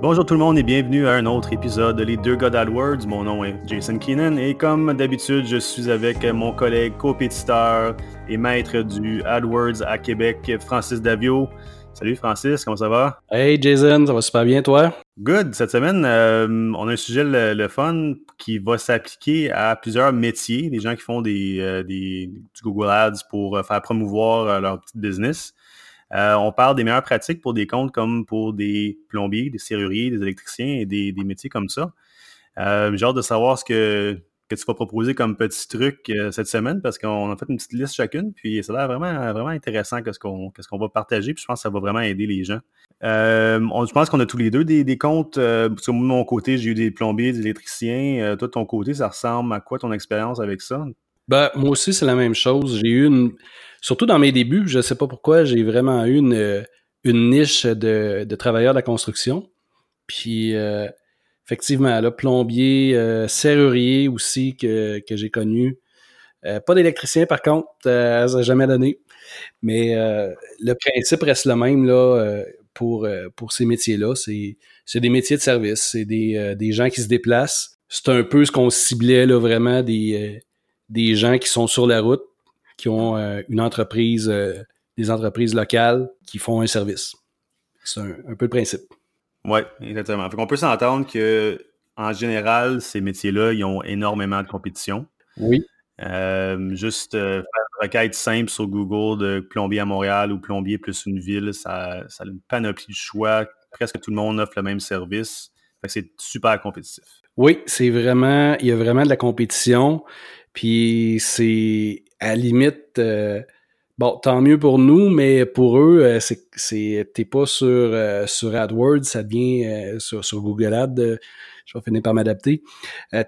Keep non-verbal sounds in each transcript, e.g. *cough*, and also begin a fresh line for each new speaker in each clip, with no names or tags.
Bonjour tout le monde et bienvenue à un autre épisode de Les Deux God AdWords. Mon nom est Jason Keenan et comme d'habitude, je suis avec mon collègue compétiteur et maître du AdWords à Québec, Francis Davio. Salut Francis, comment ça va?
Hey Jason, ça va super bien toi?
Good. Cette semaine, euh, on a un sujet le, fun qui va s'appliquer à plusieurs métiers, des gens qui font des, euh, des du Google Ads pour euh, faire promouvoir leur petit business. On parle des meilleures pratiques pour des comptes comme pour des plombiers, des serruriers, des électriciens et des, métiers comme ça. J'ai hâte de savoir ce que que tu vas proposer comme petit truc euh, cette semaine parce qu'on a fait une petite liste chacune, puis ça a l'air vraiment, vraiment intéressant qu'est-ce qu'on qu'est-ce qu'on va partager, puis je pense que ça va vraiment aider les gens. Euh, je pense qu'on a tous les deux des, des comptes. Euh, de mon côté, j'ai eu des plombiers, des électriciens. toi, ton côté, ça ressemble à quoi ton expérience avec ça?
Ben, moi aussi, c'est la même chose. J'ai eu une. Surtout dans mes débuts, je ne sais pas pourquoi, j'ai vraiment eu une, une niche de, de travailleurs de la construction. Puis effectivement, là, plombier, euh, serrurier aussi que, que j'ai connu. Euh, pas d'électricien, par contre, euh, ça n'a jamais donné. Mais le principe reste le même là, pour, pour ces métiers-là. C'est des métiers de service. C'est des, des gens qui se déplacent. C'est un peu ce qu'on ciblait là, vraiment des, des gens qui sont sur la route, qui ont une entreprise, des entreprises locales qui font un service. C'est un peu le principe.
Oui, exactement. Fait qu'on peut s'entendre que en général, ces métiers-là, ils ont énormément de compétition.
Oui.
Euh, juste euh, faire une requête simple sur Google de plombier à Montréal ou plombier plus une ville, ça, ça a une panoplie de choix. Presque tout le monde offre le même service. Fait que c'est super compétitif.
Oui, c'est vraiment, il y a vraiment de la compétition. Puis c'est à limite, euh, Bon, tant mieux pour nous, mais pour eux, euh, c'est, t'es pas sur, euh, sur AdWords, ça devient euh, sur, sur, Google Ads. je vais finir par m'adapter.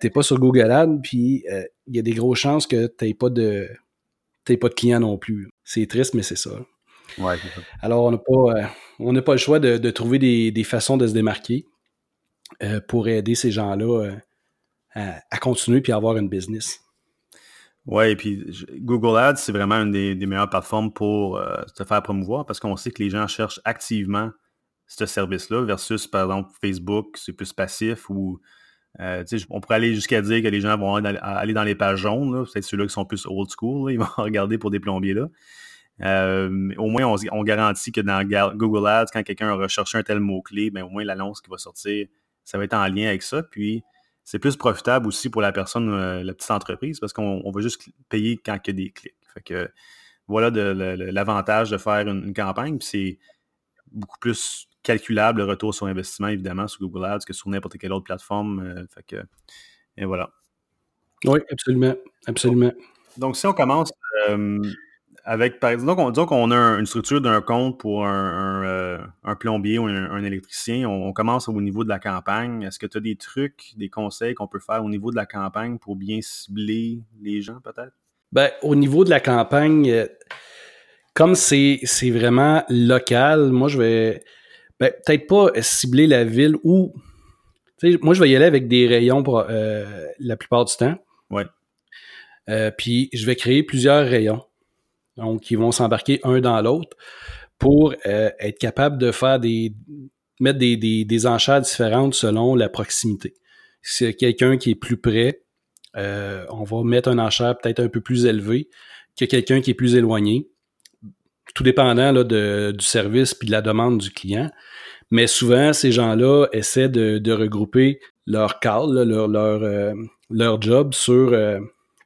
t'es pas sur Google Ads, puis il y a des grosses chances que t'aies pas de t'aies pas de clients non plus. C'est triste, mais c'est ça.
Ouais, ça.
Alors, on n'a pas, on n'a pas le choix de, de trouver des, des, façons de se démarquer pour aider ces gens-là à, à continuer puis à avoir une business.
Oui, et puis Google Ads, c'est vraiment une des, meilleures plateformes pour euh, se faire promouvoir parce qu'on sait que les gens cherchent activement ce service-là versus, par exemple, Facebook, c'est plus passif ou euh, on pourrait aller jusqu'à dire que les gens vont aller dans les pages jaunes, c'est ceux-là qui sont plus old school, ils *laughs* vont regarder pour des plombiers là. Euh, au moins, on, garantit que dans Google Ads, quand quelqu'un a recherché un tel mot-clé, ben, au moins l'annonce qui va sortir, ça va être en lien avec ça. Puis, c'est plus profitable aussi pour la personne, euh, la petite entreprise, parce qu'on va juste payer quand il y a des clics. Fait que voilà l'avantage de faire une, campagne. Puis c'est beaucoup plus calculable le retour sur investissement, évidemment, sur Google Ads que sur n'importe quelle autre plateforme. Euh, fait que, et voilà.
Oui, absolument. Absolument.
Donc, si on commence euh, avec, par exemple, on, disons qu'on a une structure d'un compte pour un, euh, plombier ou un, électricien. On, commence au niveau de la campagne. Est-ce que tu as des trucs, des conseils qu'on peut faire au niveau de la campagne pour bien cibler les gens, peut-être?
Ben, au niveau de la campagne, euh, comme c'est vraiment local, moi, je vais ben, peut-être pas cibler la ville ou. Moi, je vais y aller avec des rayons pour, euh, la plupart du temps.
Oui.
puis, je vais créer plusieurs rayons. Donc, ils vont s'embarquer un dans l'autre pour euh, être capable de faire des mettre des, des, enchères différentes selon la proximité. Si quelqu'un qui est plus près, euh, on va mettre un enchère peut-être un peu plus élevé que quelqu'un qui est plus éloigné, tout dépendant là, de, du service puis de la demande du client. Mais souvent, ces gens-là essaient de, de regrouper leur call, leur, leur, euh, leur job sur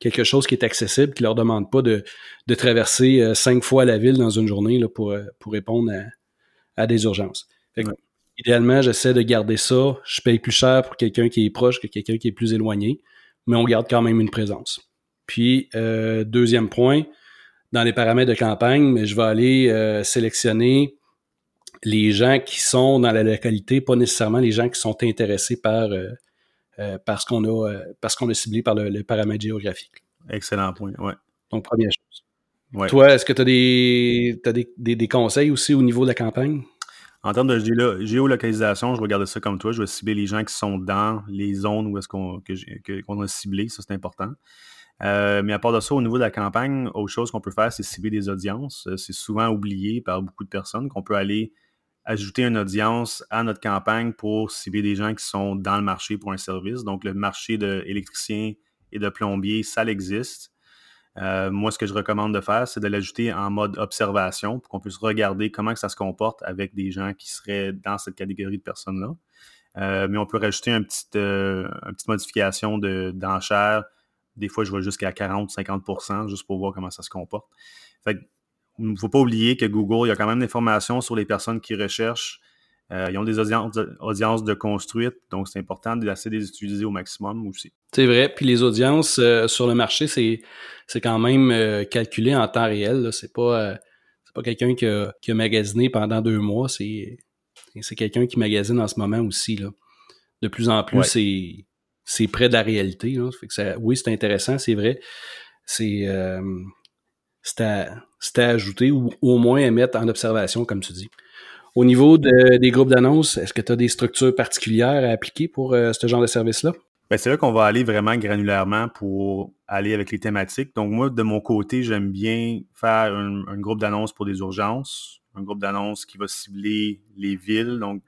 quelque chose qui est accessible, qui leur demande pas de, de traverser euh, cinq fois la ville dans une journée là, pour, euh, pour répondre à, à des urgences. Idéalement, j'essaie de garder ça. Je paye plus cher pour quelqu'un qui est proche que quelqu'un qui est plus éloigné, mais on garde quand même une présence. Puis, euh, deuxième point, dans les paramètres de campagne, je vais aller sélectionner les gens qui sont dans la localité, pas nécessairement les gens qui sont intéressés par euh, parce qu'on a, euh, parce qu'on a ciblé par le, paramètre géographique.
Excellent point, ouais.
Donc, première chose. Toi, est-ce que tu as, des, des, des, conseils aussi au niveau de la campagne?
En termes de géolocalisation, je vais regarder ça comme toi. Je vais cibler les gens qui sont dans les zones où est-ce qu'on qu'on a ciblé. Ça, c'est important. Euh, mais à part de ça, au niveau de la campagne, autre chose qu'on peut faire, c'est cibler des audiences. C'est souvent oublié par beaucoup de personnes qu'on peut aller ajouter une audience à notre campagne pour cibler des gens qui sont dans le marché pour un service. Donc, le marché d'électricien et de plombier, ça existe. Euh, moi, ce que je recommande de faire, c'est de l'ajouter en mode observation pour qu'on puisse regarder comment ça se comporte avec des gens qui seraient dans cette catégorie de personnes-là. Euh, mais on peut rajouter euh, une petite modification d'enchère. des fois, je vais jusqu'à 40-50% juste pour voir comment ça se comporte. Fait il ne faut pas oublier que Google, il y a quand même des informations sur les personnes qui recherchent. ils ont des audiences, audiences de construites, donc c'est important d'essayer de les utiliser au maximum aussi.
C'est vrai. Puis les audiences euh, sur le marché, c'est, c'est quand même euh, calculé en temps réel. C'est pas, euh, c'est pas quelqu'un qui a, qui a, magasiné pendant deux mois. C'est, c'est quelqu'un qui magasine en ce moment aussi. Là. De plus en plus, c'est, c'est près de la réalité. Là. Fait que ça, oui, c'est intéressant, c'est vrai. C'est, c'est, à, ajouter ou au moins à mettre en observation, comme tu dis. Au niveau de, des groupes d'annonces, est-ce que tu as des structures particulières à appliquer pour ce genre de service-là?
Ben, c'est là qu'on va aller vraiment granulairement pour aller avec les thématiques. Donc, moi, de mon côté, j'aime bien faire un, groupe d'annonces pour des urgences, un groupe d'annonces qui va cibler les villes. Donc,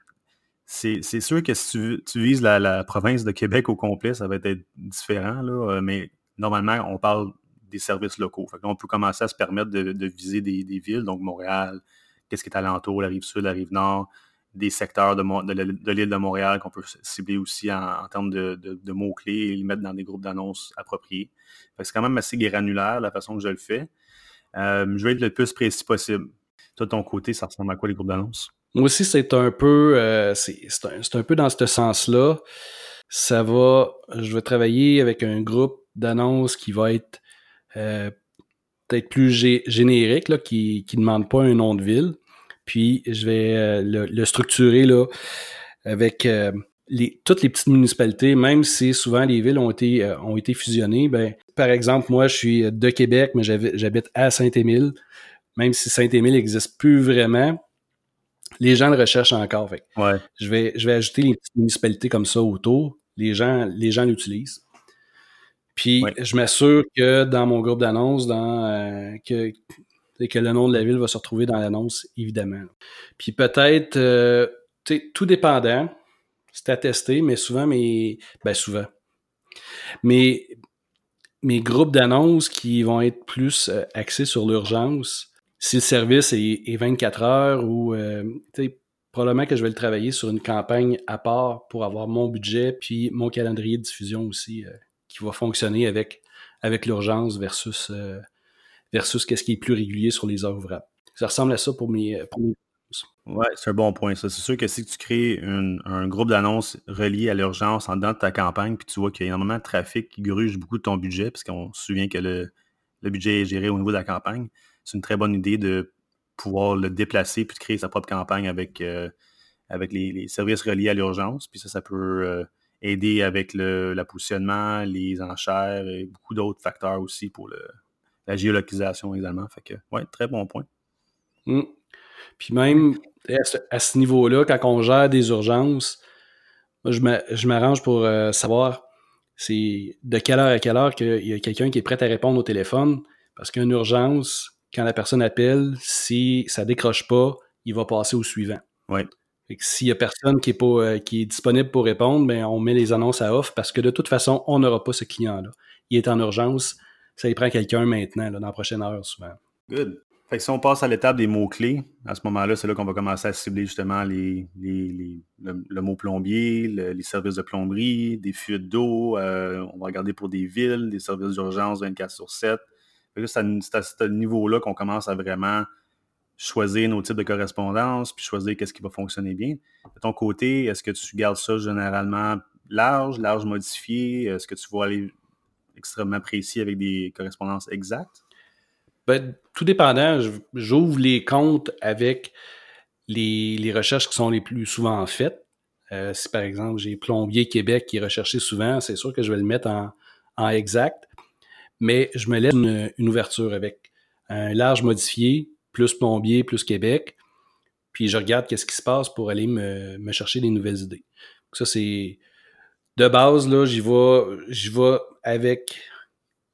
c'est sûr que si tu, vises la, province de Québec au complet, ça va être différent, là, euh, mais normalement, on parle des services locaux. On peut commencer à se permettre de, viser des, villes, donc Montréal, qu'est-ce qui est alentour, la rive sud, la rive nord, des secteurs de, l'île de Montréal qu'on peut cibler aussi en, termes de, mots-clés et les mettre dans des groupes d'annonces appropriés. C'est quand même assez granulaire la façon que je le fais. Euh, je vais être le plus précis possible. Toi, de ton côté, ça ressemble à quoi les groupes d'annonces?
Moi aussi, c'est un peu euh, c'est un, un, peu dans ce sens-là. Ça va. Je vais travailler avec un groupe d'annonces qui va être peut-être plus générique, là, qui ne demande pas un nom de ville. Puis je vais euh, le, structurer là avec euh, les, toutes les petites municipalités, même si souvent les villes ont été, euh, ont été fusionnées. Ben, par exemple, moi, je suis de Québec, mais j'habite à Saint-Émile. Même si Saint-Émile n'existe plus vraiment, les gens le recherchent encore. Fait.
Ouais.
Je, vais, je vais ajouter les petites municipalités comme ça autour. Les gens, les gens l'utilisent. Puis je m'assure que dans mon groupe d'annonces, dans que et que le nom de la ville va se retrouver dans l'annonce, évidemment. Puis peut-être, euh, tout dépendant, c'est à tester, mais souvent, mais, ben souvent. Mais mes groupes d'annonces qui vont être plus euh, axés sur l'urgence, si le service est, 24 heures ou, euh, probablement que je vais le travailler sur une campagne à part pour avoir mon budget puis mon calendrier de diffusion aussi qui va fonctionner avec, avec l'urgence versus versus qu'est-ce qui est plus régulier sur les heures ouvrables. Ça ressemble à ça pour mes, euh, pour
Oui, c'est un bon point. C'est sûr que si tu crées un groupe d'annonces relié à l'urgence en dedans de ta campagne, puis tu vois qu'il y a énormément de trafic qui gruge beaucoup de ton budget, parce qu'on se souvient que le, budget est géré au niveau de la campagne, c'est une très bonne idée de pouvoir le déplacer puis de créer sa propre campagne avec, euh, avec les, services reliés à l'urgence. Puis ça, ça peut euh, aider avec le positionnement, les enchères et beaucoup d'autres facteurs aussi pour le, la géolocalisation également. Fait que, ouais, très bon point.
Hmm. Puis même à ce, niveau-là, quand on gère des urgences, je m'arrange pour euh, savoir c'est de quelle heure à quelle heure qu'il y a quelqu'un qui est prêt à répondre au téléphone. Parce qu'une urgence, quand la personne appelle, si ça décroche pas, il va passer au suivant.
Ouais.
S'il y a personne qui est, pas, euh, qui est disponible pour répondre, ben on met les annonces à off parce que de toute façon, on n'aura pas ce client-là. Il est en urgence, ça y prend quelqu'un maintenant, dans la prochaine heure, souvent.
Good. Fait que si on passe à l'étape des mots-clés, à ce moment-là, c'est là, qu'on va commencer à cibler justement les, le, mot plombier, les services de plomberie, des fuites d'eau. Euh, on va regarder pour des villes, des services d'urgence 24 sur 7. C'est à, ce niveau-là qu'on commence à vraiment choisir nos types de correspondance, puis choisir qu'est-ce qui va fonctionner bien. De ton côté, est-ce que tu gardes ça généralement large, large modifié? Est-ce que tu vas aller extrêmement précis avec des correspondances exactes?
Ben, tout dépendant. J'ouvre les comptes avec les, recherches qui sont les plus souvent faites. Euh, si par exemple j'ai Plombier Québec qui est recherché souvent, c'est sûr que je vais le mettre en, exact. Mais je me laisse une, ouverture avec un large modifié, plus Plombier, plus Québec. Puis je regarde qu'est-ce qui se passe pour aller me, me chercher des nouvelles idées. ça, c'est de base, là, j'y vais, j'y vais avec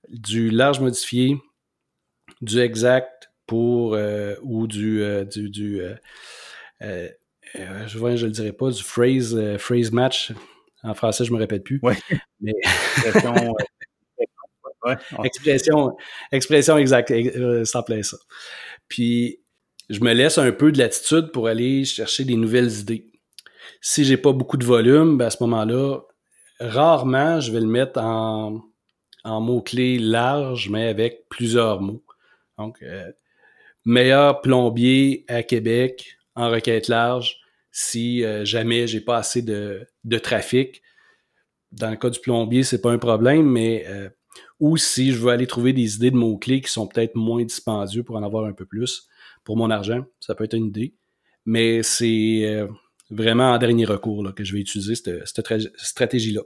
du large modifié, du exact pour euh, ou du, euh, du, du euh, je ne le dirais pas, du phrase, phrase match. En français, je ne me répète plus. *laughs* Mais... *laughs* expression, expression exacte, ça plaît ça. Puis, je me laisse un peu de latitude pour aller chercher des nouvelles idées. Si j'ai pas beaucoup de volume, ben à ce moment-là, rarement, je vais le mettre en, en mots-clés larges, mais avec plusieurs mots. Donc, euh, meilleur plombier à Québec en requête large si euh, jamais j'ai pas assez de, trafic. Dans le cas du plombier, c'est pas un problème, mais euh, ou si je veux aller trouver des idées de mots-clés qui sont peut-être moins dispendieux pour en avoir un peu plus pour mon argent, ça peut être une idée. Mais c'est vraiment en dernier recours que je vais utiliser cette stratégie-là.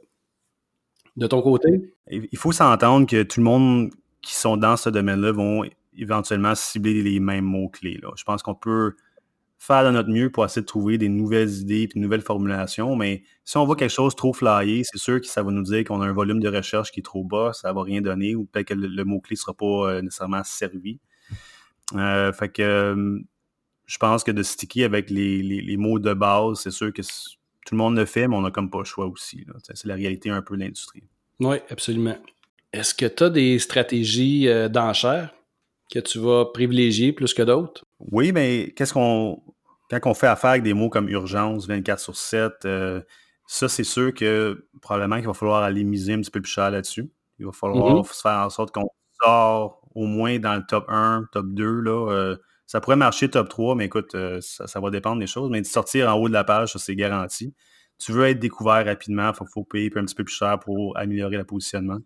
De ton côté?
Il faut s'entendre que tout le monde qui sont dans ce domaine-là vont éventuellement cibler les mêmes mots-clés. Je pense qu'on peut faire de notre mieux pour essayer de trouver des nouvelles idées et de nouvelles formulations, mais si on voit quelque chose trop flyé, c'est sûr que ça va nous dire qu'on a un volume de recherche qui est trop bas, ça ne va rien donner, ou peut-être que le, mot-clé ne sera pas euh, nécessairement servi. Euh, fait que euh, je pense que de sticker avec les, mots de base, c'est sûr que tout le monde le fait, mais on n'a comme pas le choix aussi. C'est la réalité un peu de l'industrie.
Oui, absolument. Est-ce que tu as des stratégies d'enchères? Que tu vas privilégier plus que d'autres?
Oui, mais qu'est-ce qu'on. Quand on fait affaire avec des mots comme urgence, 24 sur 7, euh, ça, c'est sûr que probablement qu'il va falloir aller miser un petit peu plus cher là-dessus. Il va falloir mm-hmm. se faire en sorte qu'on sort au moins dans le top 1, top 2. Là, euh, ça pourrait marcher top 3, mais écoute, euh, ça, va dépendre des choses. Mais de sortir en haut de la page, ça, c'est garanti. Tu veux être découvert rapidement, il faut, payer un petit peu plus cher pour améliorer le positionnement.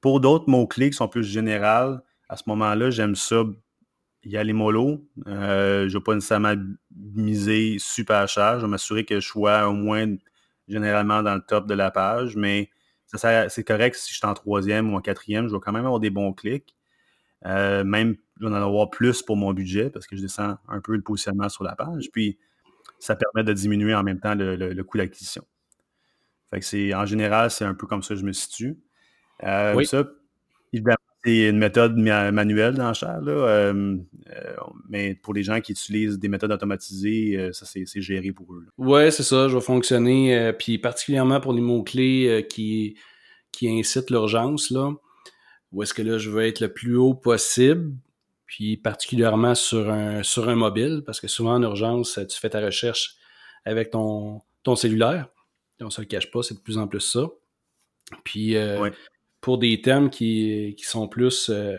Pour d'autres mots-clés qui sont plus généraux, à ce moment-là, j'aime ça y aller mollo. Euh, je ne vais pas nécessairement miser super cher. Je vais m'assurer que je sois au moins généralement dans le top de la page, mais c'est correct si je suis en troisième ou en quatrième, je vais quand même avoir des bons clics. Euh, même, je vais en avoir plus pour mon budget parce que je descends un peu le positionnement sur la page. Puis, ça permet de diminuer en même temps le, coût d'acquisition. Fait que c'est, en général, c'est un peu comme ça que je me situe. Euh, oui. Ça, évidemment, c'est une méthode manuelle dans là, euh, euh, mais pour les gens qui utilisent des méthodes automatisées, euh, ça c'est géré pour eux.
Oui, c'est ça, je vais fonctionner. puis particulièrement pour les mots-clés qui, qui incitent l'urgence, là, où est-ce que là je veux être le plus haut possible, puis particulièrement sur un, sur un mobile, parce que souvent en urgence, tu fais ta recherche avec ton, ton cellulaire. On ne se le cache pas, c'est de plus en plus ça. Puis pour des thèmes qui, sont plus euh,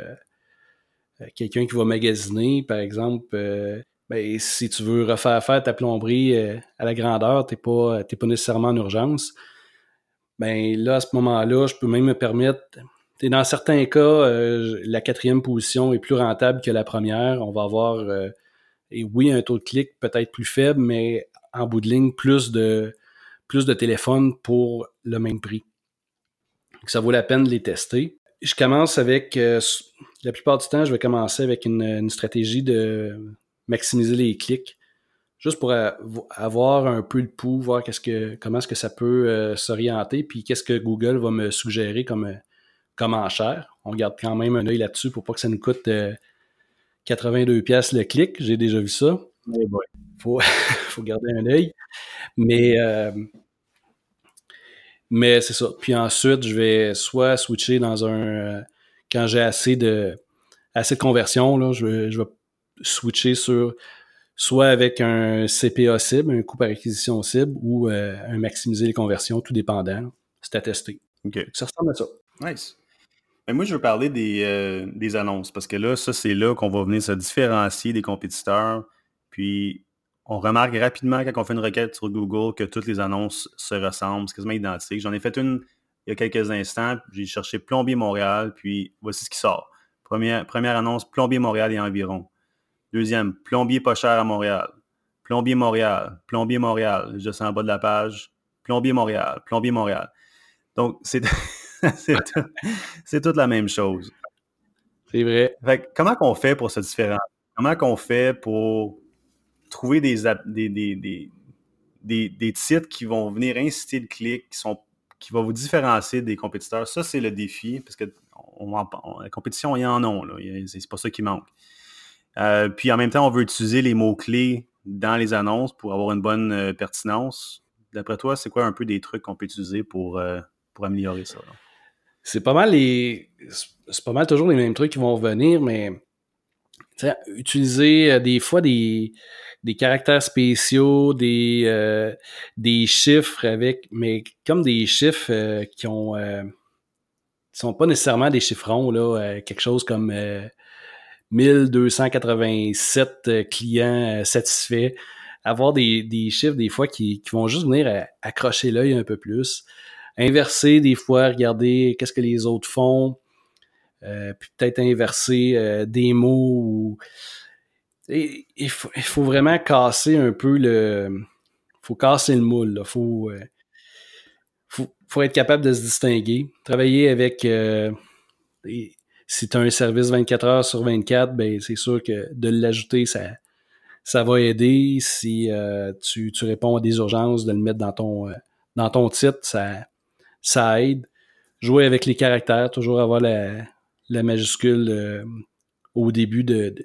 euh, quelqu'un qui va magasiner, par exemple, euh, ben, si tu veux refaire faire ta plomberie à la grandeur, tu n'es pas, pas nécessairement en urgence. Ben là, à ce moment-là, je peux même me permettre. Dans certains cas, la quatrième position est plus rentable que la première. On va avoir, et oui, un taux de clic peut-être plus faible, mais en bout de ligne, plus de, plus de téléphones pour le même prix ça vaut la peine de les tester. Je commence avec, euh, la plupart du temps, je vais commencer avec une, stratégie de maximiser les clics, juste pour avoir un peu de pouls, voir qu'est-ce que, comment est-ce que ça peut euh, s'orienter, puis qu'est-ce que Google va me suggérer comme, euh, comme enchère. On garde quand même un œil là-dessus pour pas que ça nous coûte 82 pièces le clic. J'ai déjà vu ça. Il faut, *laughs* faut garder un œil. Mais mais c'est ça. Puis ensuite, je vais soit switcher dans un. Euh, quand j'ai assez de assez de conversion, là, je, vais, je vais switcher sur soit avec un CPA cible, un coût par acquisition cible, ou euh, un maximiser les conversions, tout dépendant. C'est à tester. Ça ressemble à ça.
Nice. Mais moi, je veux parler des, euh, des annonces, parce que là, ça, c'est là qu'on va venir se différencier des compétiteurs. Puis on remarque rapidement quand on fait une requête sur Google que toutes les annonces se ressemblent, c'est quasiment identique. J'en ai fait une il y a quelques instants, j'ai cherché Plombier Montréal, puis voici ce qui sort. Première, première annonce, Plombier Montréal et environ. Deuxième, Plombier pas cher à Montréal. Plombier Montréal, Plombier Montréal, je sens en bas de la page. Plombier Montréal, Plombier Montréal. Donc, c'est *laughs* toute la même chose.
C'est vrai.
Fait, comment qu'on fait pour se différencier? Comment qu'on fait pour trouver des, des, des, titres qui vont venir inciter le clic, qui, sont, qui vont vous différencier des compétiteurs. Ça, c'est le défi, parce que on, la compétition, il y en a, c'est pas ça qui manque. Euh, puis en même temps, on veut utiliser les mots-clés dans les annonces pour avoir une bonne pertinence. D'après toi, c'est quoi un peu des trucs qu'on peut utiliser pour, pour améliorer ça?
C'est pas mal les. C'est pas mal toujours les mêmes trucs qui vont revenir, mais utiliser des fois des, des caractères spéciaux, des, euh, des chiffres avec, mais comme des chiffres euh, qui ont euh, sont pas nécessairement des chiffrons, là, quelque chose comme 1287 clients satisfaits. Avoir des, des, chiffres des fois qui, qui vont juste venir accrocher l'œil un peu plus. Inverser des fois, regarder qu'est-ce que les autres font. Puis peut-être inverser des mots ou il, faut, vraiment casser un peu le. faut casser le moule. Il faut, euh, faut, être capable de se distinguer. Travailler avec. Euh, si tu as un service 24 heures sur 24, ben c'est sûr que de l'ajouter, ça, ça va aider. Si euh, tu, réponds à des urgences, de le mettre dans ton, dans ton titre, ça, ça aide. Jouer avec les caractères, toujours avoir la, majuscule au début de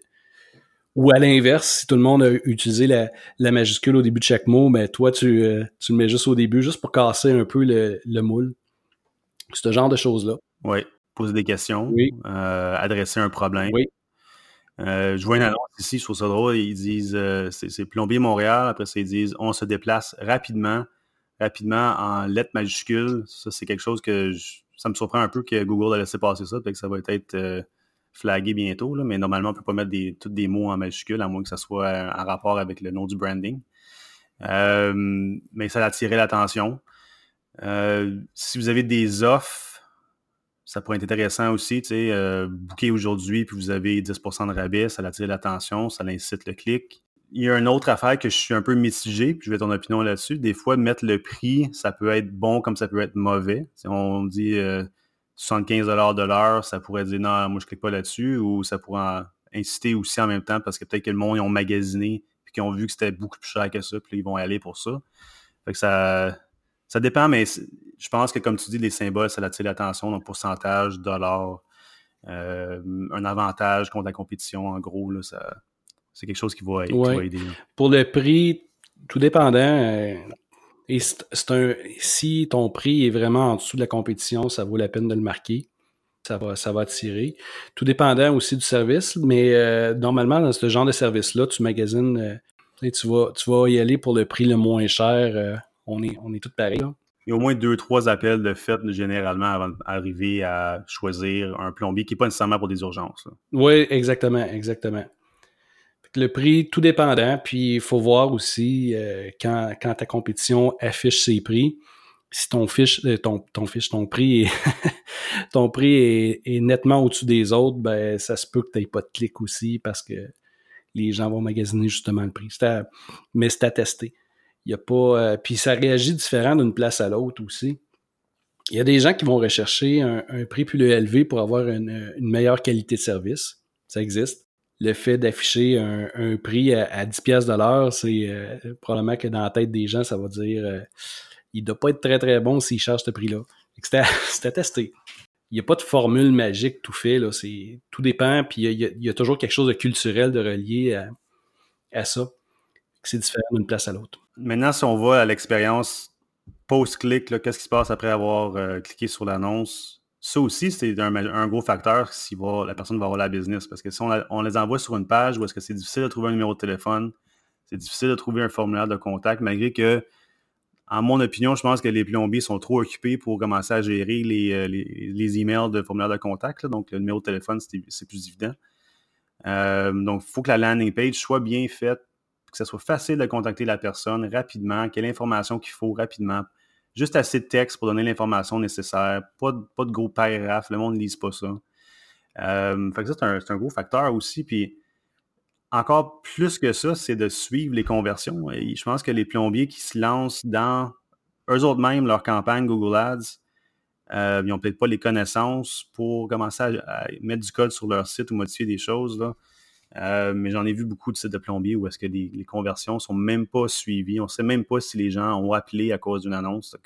ou à l'inverse, si tout le monde a utilisé la, majuscule au début de chaque mot, ben toi, tu, euh, tu le mets juste au début, juste pour casser un peu le, le moule. Ce genre de choses-là.
Oui. Poser des questions. Oui. Euh, adresser un problème. Oui. Euh, je vois une annonce ici, je trouve ça drôle. Ils disent c'est Plombier Montréal. Après ça, ils disent on se déplace rapidement, rapidement en lettres majuscules. Ça, c'est quelque chose que ça me surprend un peu que Google a laissé passer ça. Fait que ça va être flagué bientôt, mais normalement, on ne peut pas mettre tous des mots en majuscule, à moins que ça soit euh, en rapport avec le nom du branding. Euh, mais ça a attiré l'attention. Euh, si vous avez des offres, ça pourrait être intéressant aussi. Tu aujourd'hui, puis vous avez 10% de rabais, ça attire l'attention, ça incite le clic. Il y a une autre affaire que je suis un peu mitigé, puis je vais ton opinion là-dessus. Des fois, mettre le prix, ça peut être bon comme ça peut être mauvais. Si on dit 75 de l'heure, ça pourrait dire non, moi je clique pas là-dessus, ou ça pourrait inciter aussi en même temps parce que peut-être que le monde ils ont magasiné puis qu'ils ont vu que c'était beaucoup plus cher que ça, puis ils vont aller pour ça. Fait que ça, ça dépend, mais je pense que comme tu dis, les symboles, ça attire l'attention, donc pourcentage, dollar, euh, un avantage contre la compétition, en gros, là, ça, c'est quelque chose qui va, aider.
Pour le prix, tout dépendant, euh, et c'est un, si ton prix est vraiment en dessous de la compétition, ça vaut la peine de le marquer. Ça va, ça va attirer. Tout dépendant aussi du service, mais euh, normalement, dans ce genre de service-là, tu magasines, euh, tu, vas, tu vas y aller pour le prix le moins cher. Euh, on, est, on est tous pareils.
Il y a au moins deux, trois appels de fait généralement avant d'arriver à choisir un plombier qui n'est pas nécessairement pour des urgences.
Oui, exactement, exactement le prix, tout dépendant. Puis il faut voir aussi euh, quand, ta compétition affiche ses prix, si ton fiche, euh, ton, ton fiche, ton prix est, *laughs* ton prix est, nettement au-dessus des autres, ben ça se peut que tu n'aies pas de clic aussi parce que les gens vont magasiner justement le prix. mais c'est à tester. Il y a pas. Euh, puis ça réagit différent d'une place à l'autre aussi. Il y a des gens qui vont rechercher un, prix plus élevé pour avoir une, une meilleure qualité de service. Ça existe le fait d'afficher un, prix à, 10 pièces de l'heure, c'est euh, probablement que dans la tête des gens, ça va dire euh, il doit pas être très très bon s'il charge ce prix-là. C'était *laughs* testé. Il n'y a pas de formule magique tout fait. Là, tout dépend, puis il y, a, toujours quelque chose de culturel de relié à, ça. C'est différent d'une place à l'autre.
Maintenant, si on va à l'expérience post-clic, qu'est-ce qui se passe après avoir euh, cliqué sur l'annonce? Ça aussi, c'est un, gros facteur si la personne va avoir la business. Parce que si on, les envoie sur une page où est-ce que c'est difficile de trouver un numéro de téléphone, c'est difficile de trouver un formulaire de contact, malgré que, en mon opinion, je pense que les plombiers sont trop occupés pour commencer à gérer les, euh, emails de formulaire de contact. donc, le numéro de téléphone, c'est plus évident. Euh, donc, il faut que la landing page soit bien faite, que ce soit facile de contacter la personne rapidement, qu'il y ait l'information qu'il faut rapidement Juste assez de texte pour donner l'information nécessaire. Pas de, pas de gros paragraphes. Le monde ne lise pas ça. Euh, fait que ça, c'est un, gros facteur aussi. Puis encore plus que ça, c'est de suivre les conversions. Je pense que les plombiers qui se lancent dans eux autres même leur campagne Google Ads, euh, ils n'ont peut-être pas les connaissances pour commencer à, mettre du code sur leur site ou modifier des choses. Là. Euh, mais j'en ai vu beaucoup de sites de plombiers où est-ce que les, conversions sont même pas suivies. On ne sait même pas si les gens ont appelé à cause d'une annonce.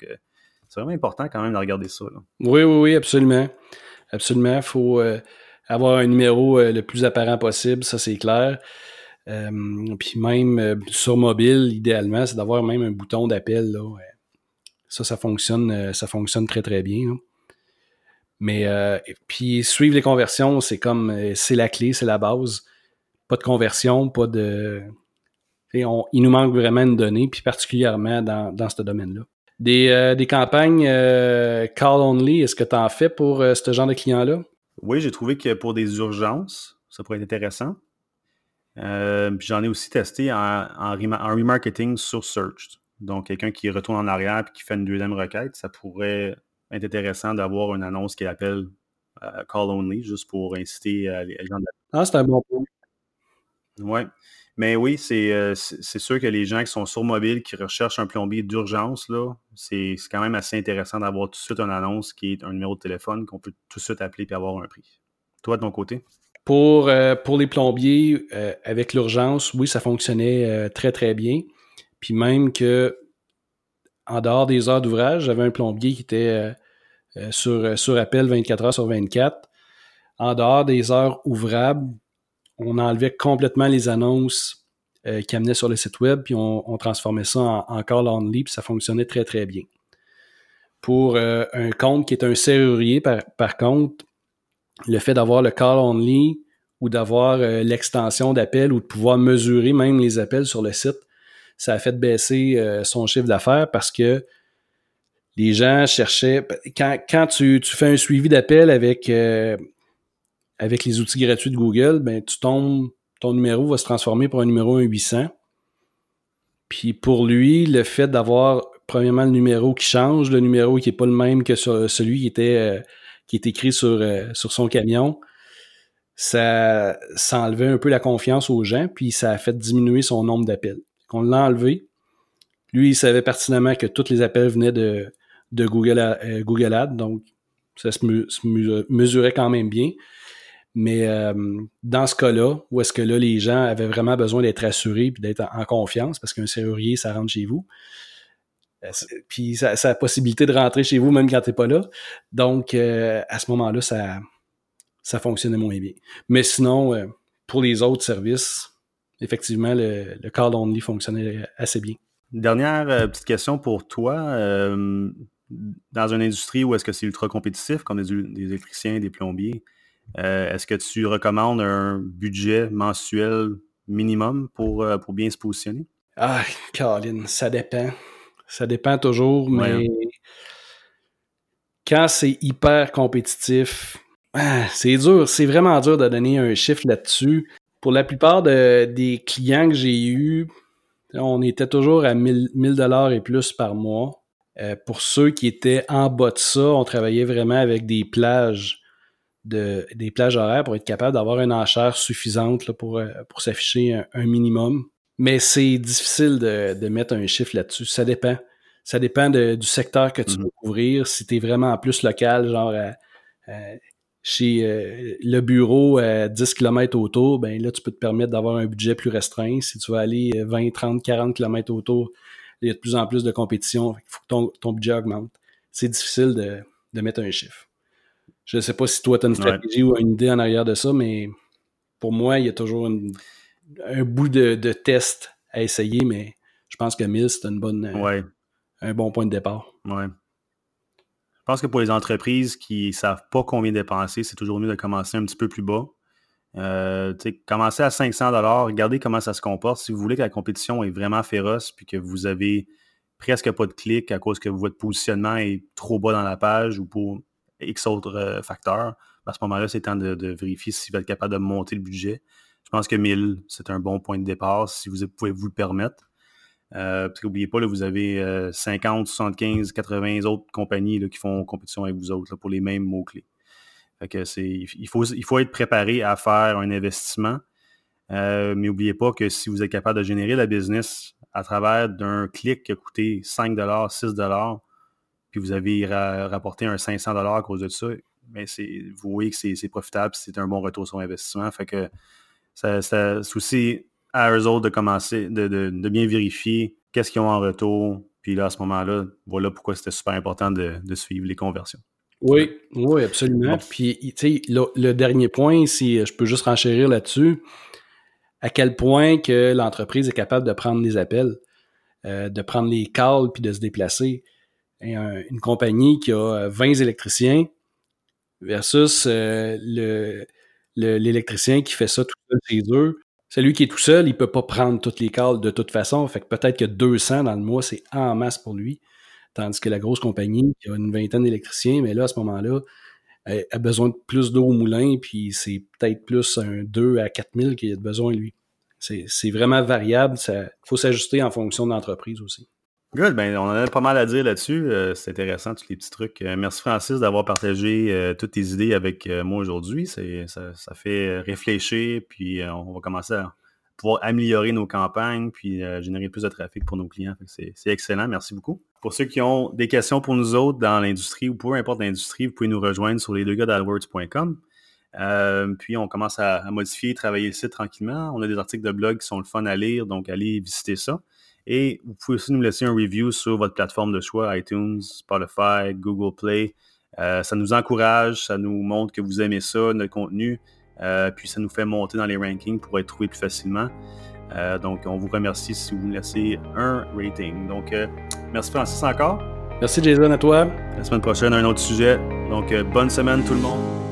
C'est vraiment important quand même de regarder ça.
Oui, oui, oui, absolument. Absolument. Il faut euh, avoir un numéro euh, le plus apparent possible, ça c'est clair. puis même sur mobile, idéalement, c'est d'avoir même un bouton d'appel. Ça, ça fonctionne, ça fonctionne très très bien. Mais puis suivre les conversions, c'est comme c'est la clé, c'est la base. Pas de conversion, pas de. il nous manque vraiment une donnée, puis particulièrement dans, dans ce domaine-là. Des, des campagnes call only, est-ce que tu en fais pour ce genre de clients-là?
Oui, j'ai trouvé que pour des urgences, ça pourrait être intéressant. Euh, j'en ai aussi testé en, remarketing sur Search. Donc, quelqu'un qui retourne en arrière et qui fait une deuxième requête, ça pourrait être intéressant d'avoir une annonce qui appelle euh, Call Only, juste pour inciter euh, les gens.
Ah, c'est un bon point.
Oui. Mais oui, c'est sûr que les gens qui sont sur mobile, qui recherchent un plombier d'urgence, c'est quand même assez intéressant d'avoir tout de suite une annonce qui est un numéro de téléphone qu'on peut tout de suite appeler et avoir un prix. Toi, de ton côté?
Pour, euh, les plombiers, euh, avec l'urgence, oui, ça fonctionnait euh, très, très bien. Puis même que en dehors des heures d'ouvrage, j'avais un plombier qui était sur, sur appel 24 heures sur 24. En dehors des heures ouvrables, on enlevait complètement les annonces qui amenaient sur le site web, puis on, transformait ça en, call only, puis ça fonctionnait très, très bien. Pour un compte qui est un serrurier, par, contre, le fait d'avoir le call only ou d'avoir euh, l'extension d'appel ou de pouvoir mesurer même les appels sur le site, ça a fait baisser euh, son chiffre d'affaires parce que les gens cherchaient. Quand, tu, fais un suivi d'appel avec, euh, avec les outils gratuits de Google, ben, tu tombes, ton numéro va se transformer pour un numéro 800. Puis pour lui, le fait d'avoir premièrement le numéro qui change, le numéro qui n'est pas le même que celui qui était qui est écrit sur, euh, sur son camion, ça, ça enlevait un peu la confiance aux gens, puis ça a fait diminuer son nombre d'appels. Qu'on l'a enlevé. Lui, il savait pertinemment que tous les appels venaient de, de Google, euh, Google Ads, donc ça se, mesurait quand même bien. Mais euh, dans ce cas-là, où est-ce que là, les gens avaient vraiment besoin d'être assurés et d'être en, confiance, parce qu'un serrurier, ça rentre chez vous, euh, puis ça, a la possibilité de rentrer chez vous même quand tu n'es pas là. Donc, euh, à ce moment-là, ça, ça fonctionnait moins bien. Mais sinon, pour les autres services, effectivement, le, le call only fonctionnait assez bien.
Dernière petite question pour toi. dans une industrie où est-ce que c'est ultra compétitif, comme des, des électriciens, des plombiers, est-ce que tu recommandes un budget mensuel minimum pour, pour bien se positionner?
Ah, Caroline, ça dépend. Ça dépend toujours, mais quand c'est hyper compétitif, ah, c'est dur. C'est vraiment dur de donner un chiffre là-dessus. Pour la plupart des clients que j'ai eus, on était toujours à 1000 dollars et plus par mois. Euh, pour ceux qui étaient en bas de ça, on travaillait vraiment avec des plages de, des plages horaires pour être capable d'avoir une enchère suffisante pour, euh, pour s'afficher un minimum. Mais c'est difficile de, mettre un chiffre là-dessus. Ça dépend. Ça dépend du secteur que tu mm-hmm. veux couvrir. Si tu es vraiment plus local, genre chez euh, le bureau à 10 km autour, ben là, tu peux te permettre d'avoir un budget plus restreint. Si tu veux aller 20, 30, 40 km autour, il y a de plus en plus de compétition. Il faut que ton, budget augmente. C'est difficile de, mettre un chiffre. Je ne sais pas si toi, tu as une stratégie ou une idée en arrière de ça, mais pour moi, il y a toujours une, un bout de, test à essayer, mais je pense que 1000, c'est une bonne, euh, un bon point de départ.
Ouais. Je pense que pour les entreprises qui ne savent pas combien dépenser, c'est toujours mieux de commencer un petit peu plus bas. Euh, commencer à 500 regardez comment ça se comporte. Si vous voulez que la compétition est vraiment féroce puis que vous avez presque pas de clics à cause que votre positionnement est trop bas dans la page ou pour X autres euh, facteurs, à ce moment-là, c'est temps de, vérifier si vous êtes capable de monter le budget. Je pense que 1000, c'est un bon point de départ si vous pouvez vous le permettre. Euh, parce qu'oubliez pas, là, vous avez 50, 75, 80 autres compagnies là, qui font compétition avec vous autres pour les mêmes mots-clés. il, faut, il faut être préparé à faire un investissement. Euh, mais n'oubliez pas que si vous êtes capable de générer la business à travers d'un clic qui a coûté 5 6 puis vous avez rapporté un 500 à cause de ça, mais vous voyez que c'est profitable, c'est un bon retour sur investissement. Fait que c'est aussi à eux autres de commencer, de, bien vérifier qu'est-ce qu'ils ont en retour. Puis là, à ce moment-là, voilà pourquoi c'était super important de, suivre les conversions.
Oui, oui, absolument. Puis, tu sais, le, dernier point, si je peux juste renchérir là-dessus, à quel point que l'entreprise est capable de prendre les appels, euh, de prendre les calls puis de se déplacer? Une compagnie qui a 20 électriciens versus le, l'électricien qui fait ça tout seul chez eux. Celui qui est tout seul, il peut pas prendre toutes les calls de toute façon. Fait que peut-être que 200 dans le mois, c'est en masse pour lui. Tandis que la grosse compagnie, qui a une vingtaine d'électriciens, mais là, à ce moment-là, a besoin de plus d'eau au moulin, puis c'est peut-être plus un 2 à 4000 qu'il a besoin, lui. C'est vraiment variable. Il faut s'ajuster en fonction de l'entreprise aussi.
Good, ben, on en a pas mal à dire là-dessus. Euh, c'est intéressant, tous les petits trucs. Euh, merci Francis d'avoir partagé euh, toutes tes idées avec moi aujourd'hui. Ça, fait réfléchir, puis on va commencer à pouvoir améliorer nos campagnes, puis générer plus de trafic pour nos clients. C'est excellent, merci beaucoup. Pour ceux qui ont des questions pour nous autres dans l'industrie ou peu importe l'industrie, vous pouvez nous rejoindre sur les deux gars puis on commence à, à modifier, travailler le site tranquillement. On a des articles de blog qui sont le fun à lire, donc allez visiter ça. Et vous pouvez aussi nous laisser un review sur votre plateforme de choix, iTunes, Spotify, Google Play. Euh, ça nous encourage, ça nous montre que vous aimez ça, notre contenu, euh, puis ça nous fait monter dans les rankings pour être trouvé plus facilement. Euh, donc, on vous remercie si vous nous laissez un rating. Donc, merci Francis encore.
Merci Jason à toi.
La semaine prochaine, un autre sujet. Donc, bonne semaine tout le monde.